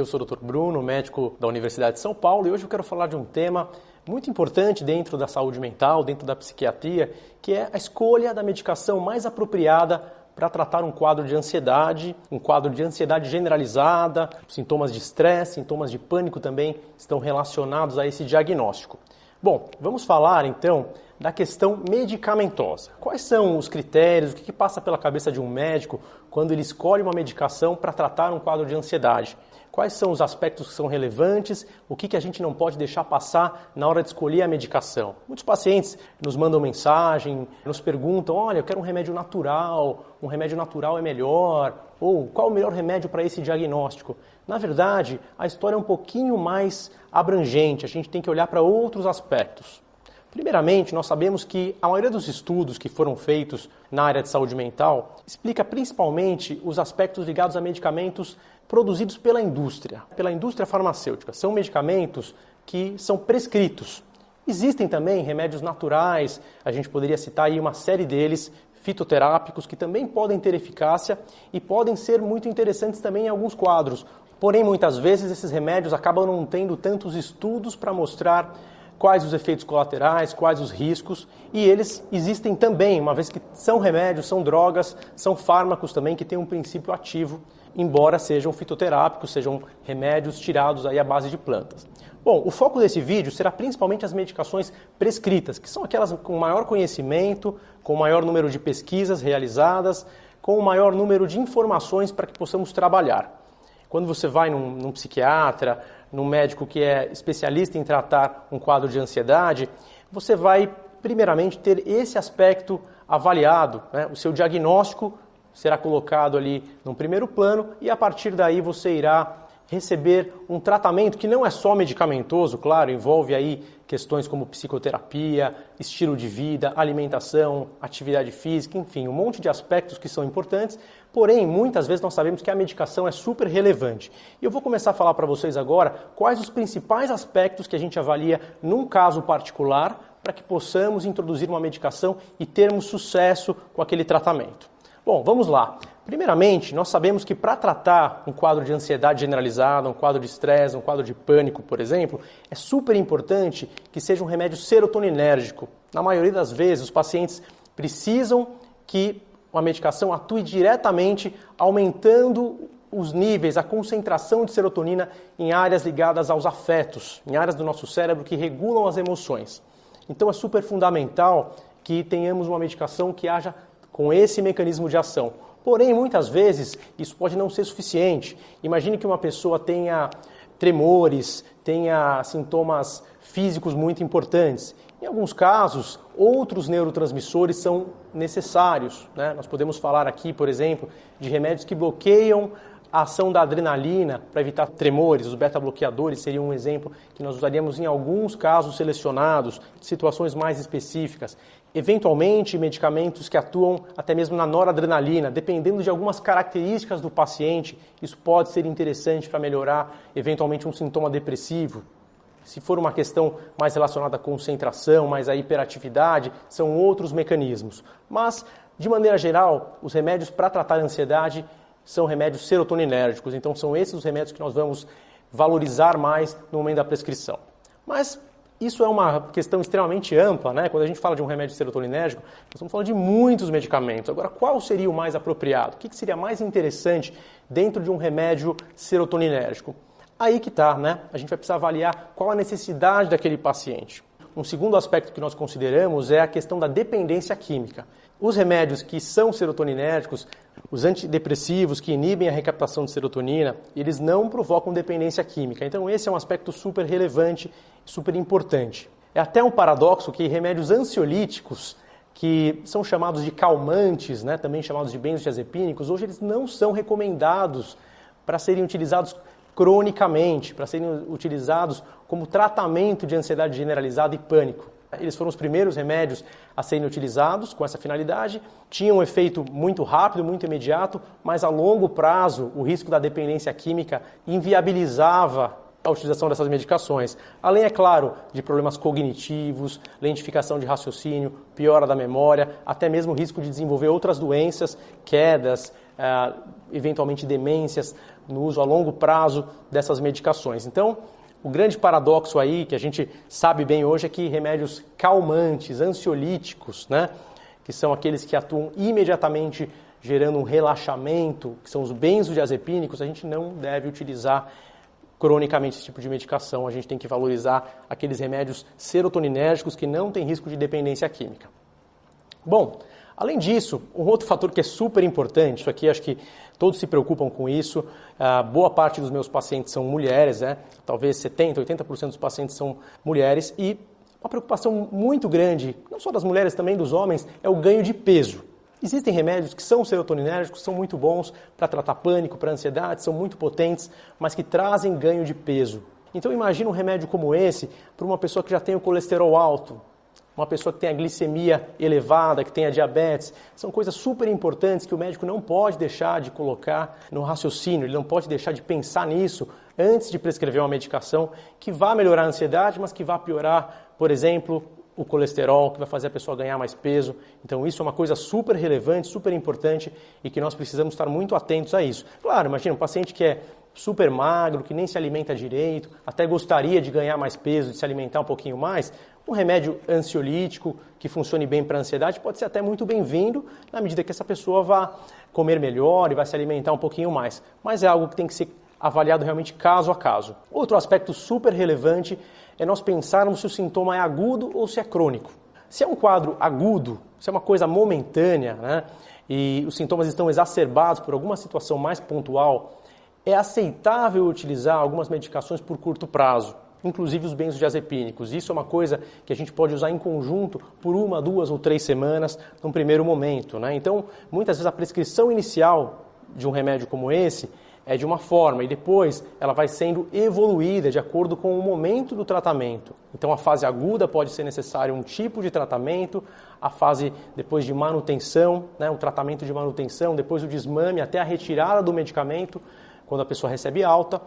Eu sou o Dr. Bruno, médico da Universidade de São Paulo, e hoje eu quero falar de um tema muito importante dentro da saúde mental, dentro da psiquiatria, que é a escolha da medicação mais apropriada para tratar um quadro de ansiedade, um quadro de ansiedade generalizada, sintomas de estresse, sintomas de pânico também estão relacionados a esse diagnóstico. Bom, vamos falar então da questão medicamentosa. Quais são os critérios, o que, passa pela cabeça de um médico quando ele escolhe uma medicação para tratar um quadro de ansiedade? Quais são os aspectos que são relevantes? O que, que a gente não pode deixar passar na hora de escolher a medicação? Muitos pacientes nos mandam mensagem, nos perguntam: olha, eu quero um remédio natural, um remédio natural é melhor, ou qual o melhor remédio para esse diagnóstico? Na verdade, a história é um pouquinho mais abrangente, a gente tem que olhar para outros aspectos. Primeiramente, nós sabemos que a maioria dos estudos que foram feitos na área de saúde mental explica principalmente os aspectos ligados a medicamentos produzidos pela indústria, pela indústria farmacêutica. São medicamentos que são prescritos. Existem também remédios naturais, a gente poderia citar aí uma série deles, fitoterápicos, que também podem ter eficácia e podem ser muito interessantes também em alguns quadros. Porém, muitas vezes esses remédios acabam não tendo tantos estudos para mostrar quais os efeitos colaterais, quais os riscos, e eles existem também, uma vez que são remédios, são drogas, são fármacos também que têm um princípio ativo, embora sejam fitoterápicos, sejam remédios tirados aí à base de plantas. Bom, o foco desse vídeo será principalmente as medicações prescritas, que são aquelas com maior conhecimento, com maior número de pesquisas realizadas, com o maior número de informações para que possamos trabalhar. Quando você vai num, num psiquiatra, num médico que é especialista em tratar um quadro de ansiedade, você vai primeiramente ter esse aspecto avaliado, né? o seu diagnóstico será colocado ali num primeiro plano e a partir daí você irá receber um tratamento que não é só medicamentoso, claro, envolve aí questões como psicoterapia, estilo de vida, alimentação, atividade física, enfim, um monte de aspectos que são importantes, porém, muitas vezes nós sabemos que a medicação é super relevante. E eu vou começar a falar para vocês agora quais os principais aspectos que a gente avalia num caso particular para que possamos introduzir uma medicação e termos sucesso com aquele tratamento. Bom, vamos lá. Primeiramente, nós sabemos que para tratar um quadro de ansiedade generalizada, um quadro de estresse, um quadro de pânico, por exemplo, é super importante que seja um remédio serotoninérgico. Na maioria das vezes, os pacientes precisam que uma medicação atue diretamente aumentando os níveis, a concentração de serotonina em áreas ligadas aos afetos, em áreas do nosso cérebro que regulam as emoções. Então é super fundamental que tenhamos uma medicação que haja com esse mecanismo de ação. Porém, muitas vezes isso pode não ser suficiente. Imagine que uma pessoa tenha tremores, tenha sintomas físicos muito importantes. Em alguns casos, outros neurotransmissores são necessários. Né? Nós podemos falar aqui, por exemplo, de remédios que bloqueiam a ação da adrenalina para evitar tremores. Os beta-bloqueadores seriam um exemplo que nós usaríamos em alguns casos selecionados, situações mais específicas eventualmente medicamentos que atuam até mesmo na noradrenalina, dependendo de algumas características do paciente, isso pode ser interessante para melhorar eventualmente um sintoma depressivo. Se for uma questão mais relacionada à concentração, mais à hiperatividade, são outros mecanismos. Mas, de maneira geral, os remédios para tratar a ansiedade são remédios serotoninérgicos, então são esses os remédios que nós vamos valorizar mais no momento da prescrição. Mas isso é uma questão extremamente ampla, né? Quando a gente fala de um remédio serotoninérgico, nós estamos falando de muitos medicamentos. Agora, qual seria o mais apropriado? O que seria mais interessante dentro de um remédio serotoninérgico? Aí que está, né? A gente vai precisar avaliar qual a necessidade daquele paciente. Um segundo aspecto que nós consideramos é a questão da dependência química. Os remédios que são serotoninérgicos, os antidepressivos que inibem a recaptação de serotonina, eles não provocam dependência química. Então, esse é um aspecto super relevante, super importante. É até um paradoxo que remédios ansiolíticos, que são chamados de calmantes, né, também chamados de benzodiazepínicos, hoje eles não são recomendados para serem utilizados cronicamente, para serem utilizados como tratamento de ansiedade generalizada e pânico. Eles foram os primeiros remédios a serem utilizados com essa finalidade, tinham um efeito muito rápido, muito imediato, mas a longo prazo o risco da dependência química inviabilizava a utilização dessas medicações. Além, é claro, de problemas cognitivos, lentificação de raciocínio, piora da memória, até mesmo risco de desenvolver outras doenças, quedas, uh, eventualmente demências no uso a longo prazo dessas medicações. Então, o grande paradoxo aí que a gente sabe bem hoje é que remédios calmantes, ansiolíticos, né, que são aqueles que atuam imediatamente gerando um relaxamento, que são os benzodiazepínicos, a gente não deve utilizar cronicamente esse tipo de medicação. A gente tem que valorizar aqueles remédios serotoninérgicos que não têm risco de dependência química. Bom, além disso, um outro fator que é super importante, isso aqui acho que todos se preocupam com isso, uh, boa parte dos meus pacientes são mulheres, né? talvez 70%, 80% dos pacientes são mulheres, e uma preocupação muito grande, não só das mulheres, também dos homens, é o ganho de peso. Existem remédios que são serotoninérgicos, são muito bons para tratar pânico, para ansiedade, são muito potentes, mas que trazem ganho de peso. Então imagine um remédio como esse para uma pessoa que já tem o colesterol alto, uma pessoa que tem a glicemia elevada, que tem a diabetes. São coisas super importantes que o médico não pode deixar de colocar no raciocínio, ele não pode deixar de pensar nisso antes de prescrever uma medicação que vá melhorar a ansiedade, mas que vá piorar, por exemplo, o colesterol, que vai fazer a pessoa ganhar mais peso. Então, isso é uma coisa super relevante, super importante e que nós precisamos estar muito atentos a isso. Claro, imagina um paciente que é super magro, que nem se alimenta direito, até gostaria de ganhar mais peso, de se alimentar um pouquinho mais, um remédio ansiolítico que funcione bem para a ansiedade pode ser até muito bem-vindo na medida que essa pessoa vá comer melhor e vai se alimentar um pouquinho mais. Mas é algo que tem que ser avaliado realmente caso a caso. Outro aspecto super relevante é nós pensarmos se o sintoma é agudo ou se é crônico. Se é um quadro agudo, se é uma coisa momentânea, né, e os sintomas estão exacerbados por alguma situação mais pontual, é aceitável utilizar algumas medicações por curto prazo, inclusive os benzodiazepínicos. Isso é uma coisa que a gente pode usar em conjunto por uma, duas ou três semanas num primeiro momento. Né? Então, muitas vezes a prescrição inicial de um remédio como esse é de uma forma e depois ela vai sendo evoluída de acordo com o momento do tratamento. Então, a fase aguda pode ser necessário um tipo de tratamento, a fase depois de manutenção, né, o tratamento de manutenção, depois o desmame até a retirada do medicamento, quando a pessoa recebe alta,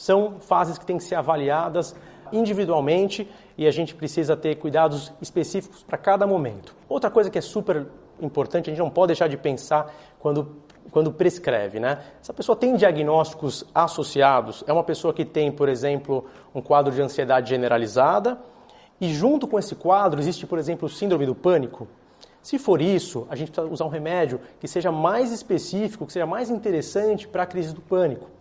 são fases que têm que ser avaliadas individualmente e a gente precisa ter cuidados específicos para cada momento. Outra coisa que é super importante, a gente não pode deixar de pensar quando quando prescreve, né? Essa pessoa tem diagnósticos associados, é uma pessoa que tem, por exemplo, um quadro de ansiedade generalizada e junto com esse quadro existe, por exemplo, síndrome do pânico. Se for isso, a gente precisa usar um remédio que seja mais específico, que seja mais interessante para a crise do pânico.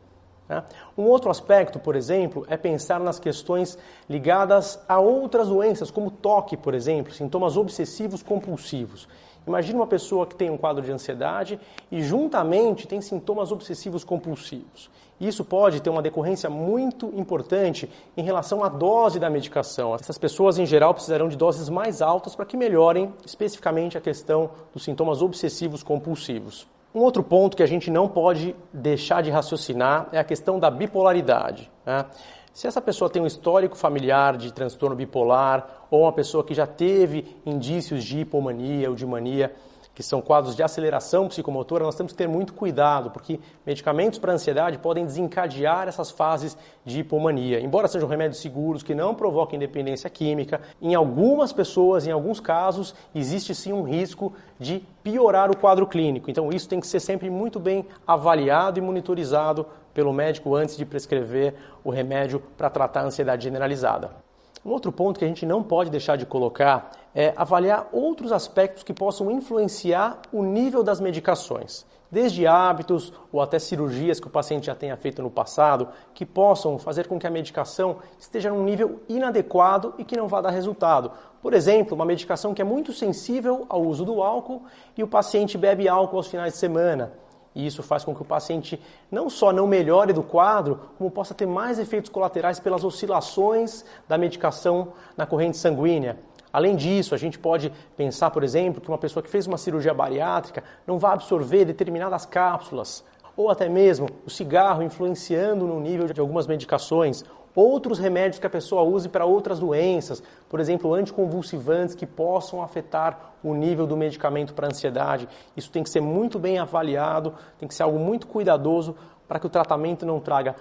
Né? Um outro aspecto, por exemplo, é pensar nas questões ligadas a outras doenças, como toque, por exemplo, sintomas obsessivos compulsivos. Imagine uma pessoa que tem um quadro de ansiedade e juntamente tem sintomas obsessivos compulsivos. Isso pode ter uma decorrência muito importante em relação à dose da medicação. Essas pessoas, em geral, precisarão de doses mais altas para que melhorem especificamente a questão dos sintomas obsessivos compulsivos. Um outro ponto que a gente não pode deixar de raciocinar é a questão da bipolaridade. Né? Se essa pessoa tem um histórico familiar de transtorno bipolar ou uma pessoa que já teve indícios de hipomania ou de mania, que são quadros de aceleração psicomotora, nós temos que ter muito cuidado, porque medicamentos para ansiedade podem desencadear essas fases de hipomania. Embora sejam remédios seguros que não provoquem dependência química, em algumas pessoas, em alguns casos, existe sim um risco de piorar o quadro clínico. Então isso tem que ser sempre muito bem avaliado e monitorizado pelo médico antes de prescrever o remédio para tratar a ansiedade generalizada. Um outro ponto que a gente não pode deixar de colocar é avaliar outros aspectos que possam influenciar o nível das medicações, desde hábitos ou até cirurgias que o paciente já tenha feito no passado, que possam fazer com que a medicação esteja num nível inadequado e que não vá dar resultado. Por exemplo, uma medicação que é muito sensível ao uso do álcool e o paciente bebe álcool aos finais de semana e isso faz com que o paciente não só não melhore do quadro, como possa ter mais efeitos colaterais pelas oscilações da medicação na corrente sanguínea. Além disso, a gente pode pensar, por exemplo, que uma pessoa que fez uma cirurgia bariátrica não vai absorver determinadas cápsulas, ou até mesmo o cigarro influenciando no nível de algumas medicações, outros remédios que a pessoa use para outras doenças, por exemplo, anticonvulsivantes que possam afetar o nível do medicamento para ansiedade. Isso tem que ser muito bem avaliado, tem que ser algo muito cuidadoso para que o tratamento não traga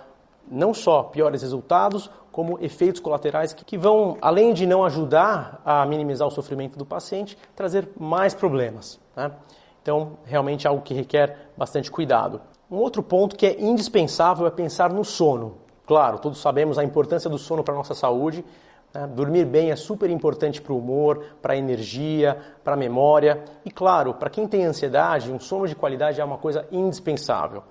não só piores resultados, como efeitos colaterais que vão, além de não ajudar a minimizar o sofrimento do paciente, trazer mais problemas. Né? Então, realmente é algo que requer bastante cuidado. Um outro ponto que é indispensável é pensar no sono. Claro, todos sabemos a importância do sono para a nossa saúde. Né? Dormir bem é super importante para o humor, para a energia, para a memória. E, claro, para quem tem ansiedade, um sono de qualidade é uma coisa indispensável.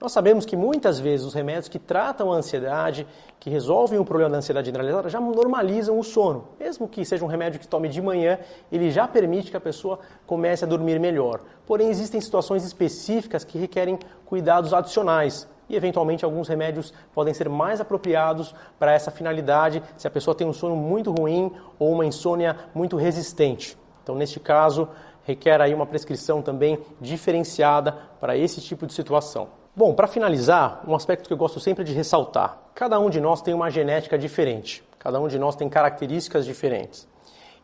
Nós sabemos que muitas vezes os remédios que tratam a ansiedade, que resolvem o problema da ansiedade generalizada, já normalizam o sono. Mesmo que seja um remédio que tome de manhã, ele já permite que a pessoa comece a dormir melhor. Porém, existem situações específicas que requerem cuidados adicionais. E, eventualmente, alguns remédios podem ser mais apropriados para essa finalidade se a pessoa tem um sono muito ruim ou uma insônia muito resistente. Então, neste caso, requer aí uma prescrição também diferenciada para esse tipo de situação. Bom, para finalizar, um aspecto que eu gosto sempre de ressaltar: cada um de nós tem uma genética diferente, cada um de nós tem características diferentes.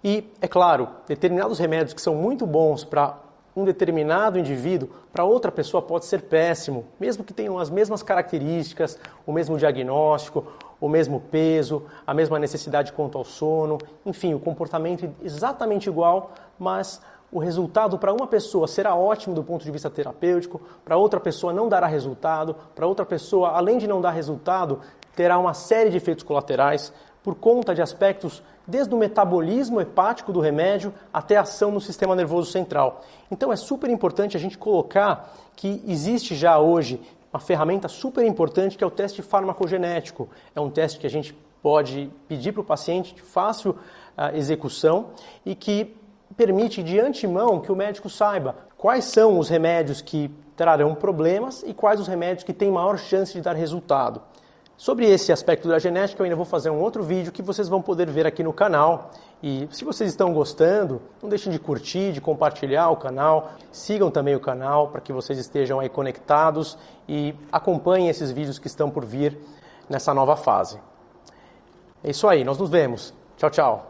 E, é claro, determinados remédios que são muito bons para um determinado indivíduo, para outra pessoa pode ser péssimo, mesmo que tenham as mesmas características, o mesmo diagnóstico, o mesmo peso, a mesma necessidade quanto ao sono, enfim, o comportamento exatamente igual, mas o resultado para uma pessoa será ótimo do ponto de vista terapêutico, para outra pessoa não dará resultado, para outra pessoa, além de não dar resultado, terá uma série de efeitos colaterais por conta de aspectos desde o metabolismo hepático do remédio até a ação no sistema nervoso central. Então é super importante a gente colocar que existe já hoje uma ferramenta super importante que é o teste farmacogenético. É um teste que a gente pode pedir para o paciente de fácil uh, execução e que permite de antemão que o médico saiba quais são os remédios que trarão problemas e quais os remédios que têm maior chance de dar resultado. Sobre esse aspecto da genética, eu ainda vou fazer um outro vídeo que vocês vão poder ver aqui no canal. E se vocês estão gostando, não deixem de curtir, de compartilhar o canal. Sigam também o canal para que vocês estejam aí conectados e acompanhem esses vídeos que estão por vir nessa nova fase. É isso aí, nós nos vemos. Tchau, tchau.